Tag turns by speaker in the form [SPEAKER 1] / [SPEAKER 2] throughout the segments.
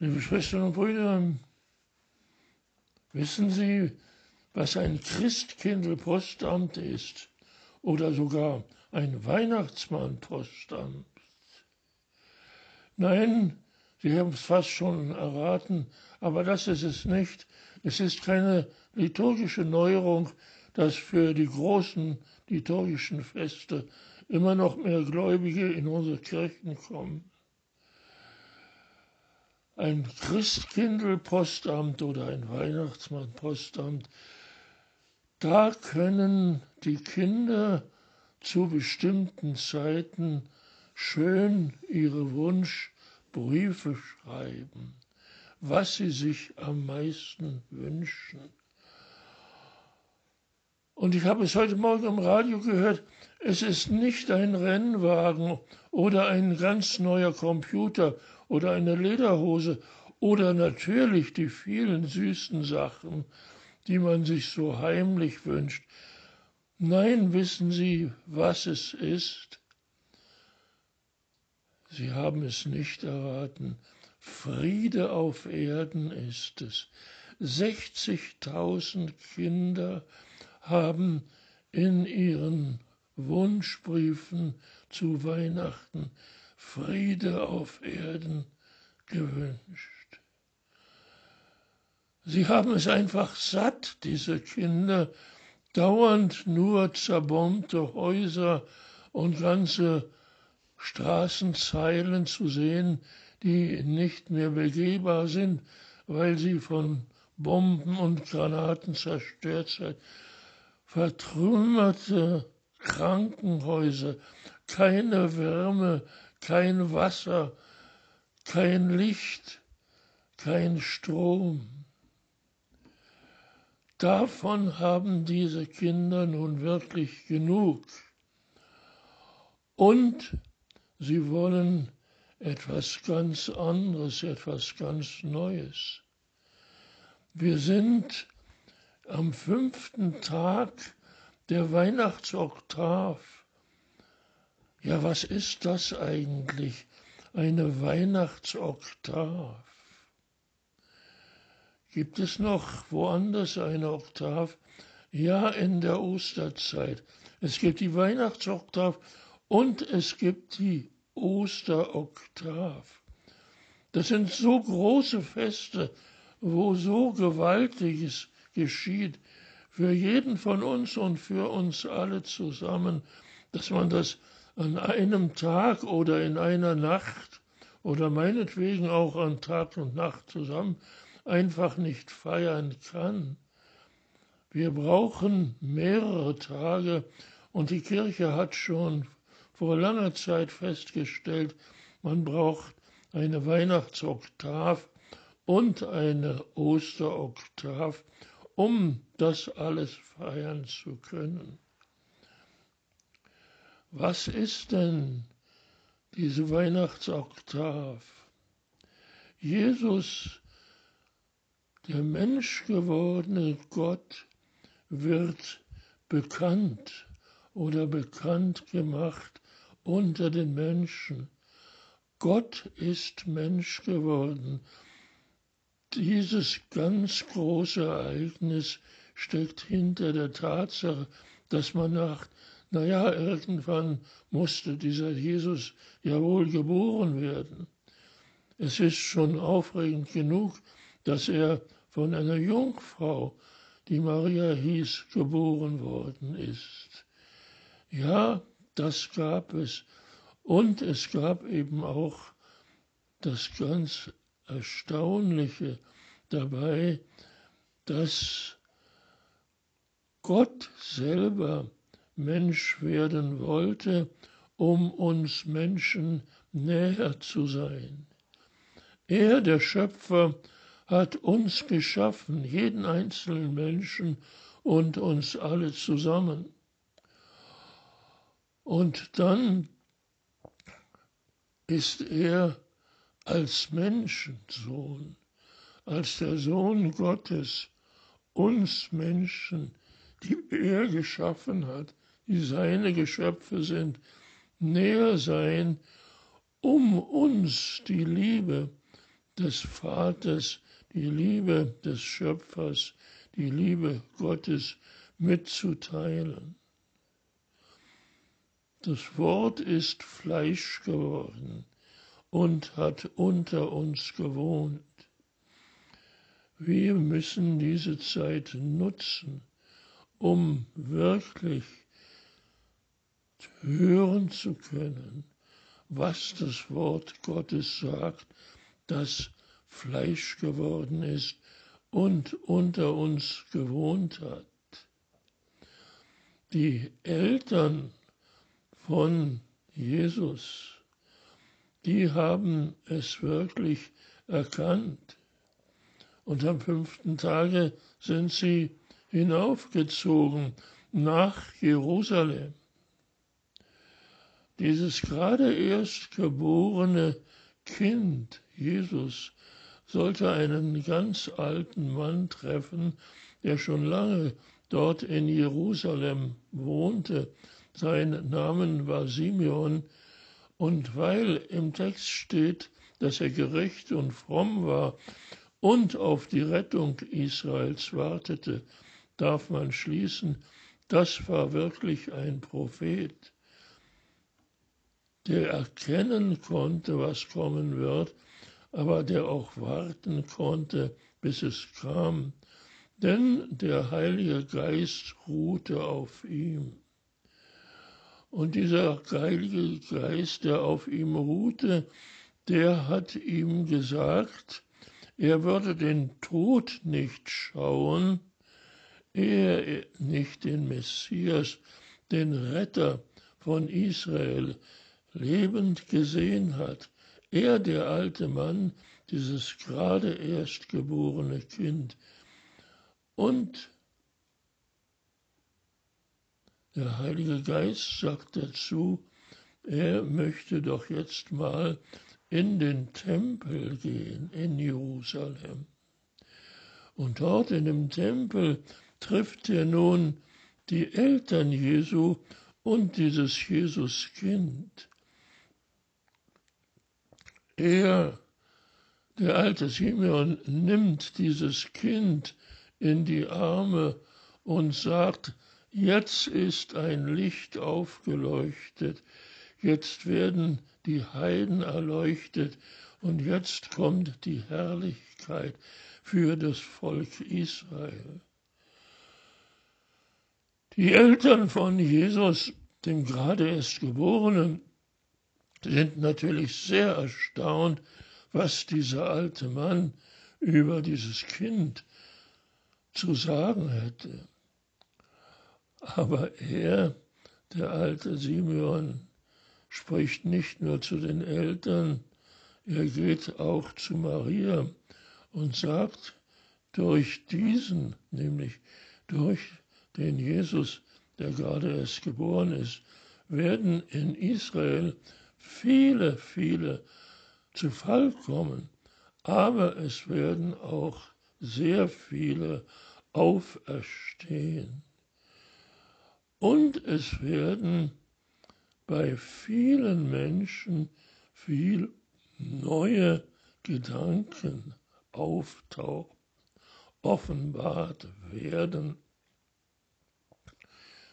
[SPEAKER 1] Liebe Schwestern und Brüder, wissen Sie, was ein Christkindlpostamt ist oder sogar ein Weihnachtsmannpostamt? Nein, Sie haben es fast schon erraten, aber das ist es nicht. Es ist keine liturgische Neuerung, dass für die großen liturgischen Feste immer noch mehr Gläubige in unsere Kirchen kommen ein Christkindlpostamt oder ein Weihnachtsmannpostamt, da können die Kinder zu bestimmten Zeiten schön ihre Wunschbriefe schreiben, was sie sich am meisten wünschen. Und ich habe es heute Morgen im Radio gehört, es ist nicht ein Rennwagen oder ein ganz neuer Computer oder eine Lederhose oder natürlich die vielen süßen Sachen, die man sich so heimlich wünscht. Nein, wissen Sie, was es ist? Sie haben es nicht erraten. Friede auf Erden ist es. 60.000 Kinder haben in ihren Wunschbriefen zu Weihnachten Friede auf Erden gewünscht. Sie haben es einfach satt, diese Kinder, dauernd nur zerbombte Häuser und ganze Straßenzeilen zu sehen, die nicht mehr begehbar sind, weil sie von Bomben und Granaten zerstört sind. Vertrümmerte Krankenhäuser, keine Wärme, kein Wasser, kein Licht, kein Strom. Davon haben diese Kinder nun wirklich genug. Und sie wollen etwas ganz anderes, etwas ganz Neues. Wir sind am fünften Tag der Weihnachtsoktav. Ja, was ist das eigentlich? Eine Weihnachtsoktav. Gibt es noch woanders eine Oktav? Ja, in der Osterzeit. Es gibt die Weihnachtsoktav und es gibt die Osteroktav. Das sind so große Feste, wo so Gewaltiges geschieht, für jeden von uns und für uns alle zusammen, dass man das an einem Tag oder in einer Nacht oder meinetwegen auch an Tag und Nacht zusammen einfach nicht feiern kann. Wir brauchen mehrere Tage und die Kirche hat schon vor langer Zeit festgestellt, man braucht eine Weihnachtsoktav und eine Osteroktav, um das alles feiern zu können. Was ist denn diese Weihnachtsoktav? Jesus, der menschgewordene Gott, wird bekannt oder bekannt gemacht unter den Menschen. Gott ist Mensch geworden. Dieses ganz große Ereignis steckt hinter der Tatsache, dass man nach naja, irgendwann musste dieser Jesus ja wohl geboren werden. Es ist schon aufregend genug, dass er von einer Jungfrau, die Maria hieß, geboren worden ist. Ja, das gab es. Und es gab eben auch das ganz Erstaunliche dabei, dass Gott selber Mensch werden wollte, um uns Menschen näher zu sein. Er, der Schöpfer, hat uns geschaffen, jeden einzelnen Menschen und uns alle zusammen. Und dann ist er als Menschensohn, als der Sohn Gottes, uns Menschen, die er geschaffen hat, die seine Geschöpfe sind, näher sein, um uns die Liebe, des Vaters, die Liebe des Schöpfers, die Liebe Gottes mitzuteilen. Das Wort ist Fleisch geworden und hat unter uns gewohnt. Wir müssen diese Zeit nutzen, um wirklich hören zu können, was das Wort Gottes sagt, das Fleisch geworden ist und unter uns gewohnt hat. Die Eltern von Jesus, die haben es wirklich erkannt. Und am fünften Tage sind sie hinaufgezogen nach Jerusalem. Dieses gerade erst geborene Kind, Jesus, sollte einen ganz alten Mann treffen, der schon lange dort in Jerusalem wohnte. Sein Name war Simeon, und weil im Text steht, dass er gerecht und fromm war und auf die Rettung Israels wartete, darf man schließen, das war wirklich ein Prophet der erkennen konnte, was kommen wird, aber der auch warten konnte, bis es kam, denn der Heilige Geist ruhte auf ihm. Und dieser Heilige Geist, der auf ihm ruhte, der hat ihm gesagt, er würde den Tod nicht schauen, er nicht den Messias, den Retter von Israel, lebend gesehen hat. Er, der alte Mann, dieses gerade erst geborene Kind. Und der Heilige Geist sagt dazu, er möchte doch jetzt mal in den Tempel gehen in Jerusalem. Und dort in dem Tempel trifft er nun die Eltern Jesu und dieses Jesuskind. Er, der alte Simeon, nimmt dieses Kind in die Arme und sagt, jetzt ist ein Licht aufgeleuchtet, jetzt werden die Heiden erleuchtet und jetzt kommt die Herrlichkeit für das Volk Israel. Die Eltern von Jesus, dem gerade erst Geborenen, sind natürlich sehr erstaunt, was dieser alte Mann über dieses Kind zu sagen hätte. Aber er, der alte Simeon, spricht nicht nur zu den Eltern, er geht auch zu Maria und sagt, durch diesen, nämlich durch den Jesus, der gerade erst geboren ist, werden in Israel viele, viele zu Fall kommen, aber es werden auch sehr viele auferstehen. Und es werden bei vielen Menschen viel neue Gedanken auftauchen, offenbart werden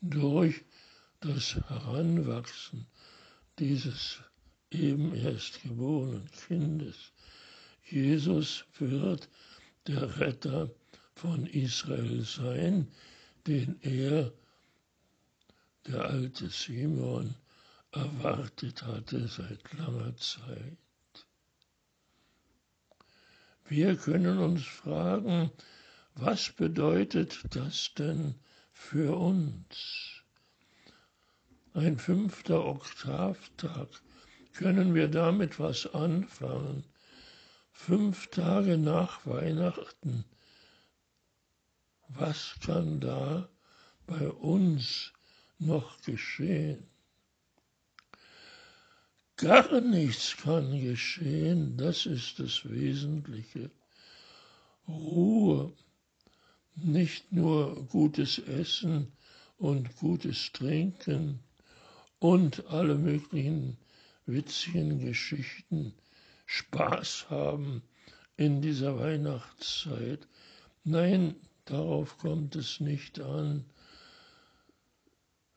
[SPEAKER 1] durch das Heranwachsen dieses eben erst geborenen Kindes. Jesus wird der Retter von Israel sein, den er, der alte Simon, erwartet hatte seit langer Zeit. Wir können uns fragen, was bedeutet das denn für uns? Ein fünfter Oktavtag. Können wir damit was anfangen? Fünf Tage nach Weihnachten. Was kann da bei uns noch geschehen? Gar nichts kann geschehen, das ist das Wesentliche. Ruhe, nicht nur gutes Essen und gutes Trinken, und alle möglichen witzigen Geschichten, Spaß haben in dieser Weihnachtszeit. Nein, darauf kommt es nicht an.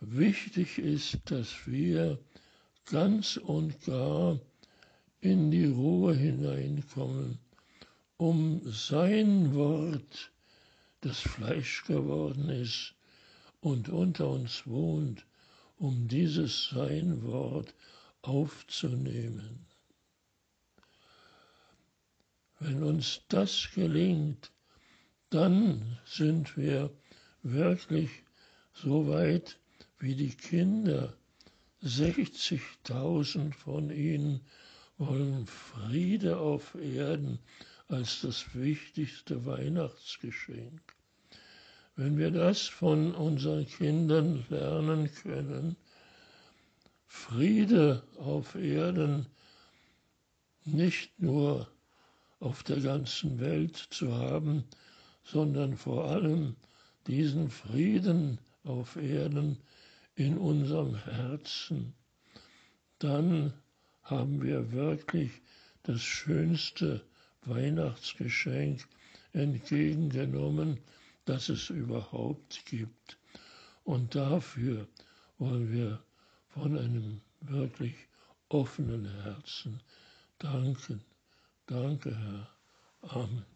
[SPEAKER 1] Wichtig ist, dass wir ganz und gar in die Ruhe hineinkommen, um sein Wort, das Fleisch geworden ist und unter uns wohnt, um dieses sein Wort aufzunehmen. Wenn uns das gelingt, dann sind wir wirklich so weit wie die Kinder. 60.000 von ihnen wollen Friede auf Erden als das wichtigste Weihnachtsgeschenk. Wenn wir das von unseren Kindern lernen können, Friede auf Erden nicht nur auf der ganzen Welt zu haben, sondern vor allem diesen Frieden auf Erden in unserem Herzen, dann haben wir wirklich das schönste Weihnachtsgeschenk entgegengenommen, das es überhaupt gibt. Und dafür wollen wir von einem wirklich offenen Herzen danken. Danke, Herr. Amen.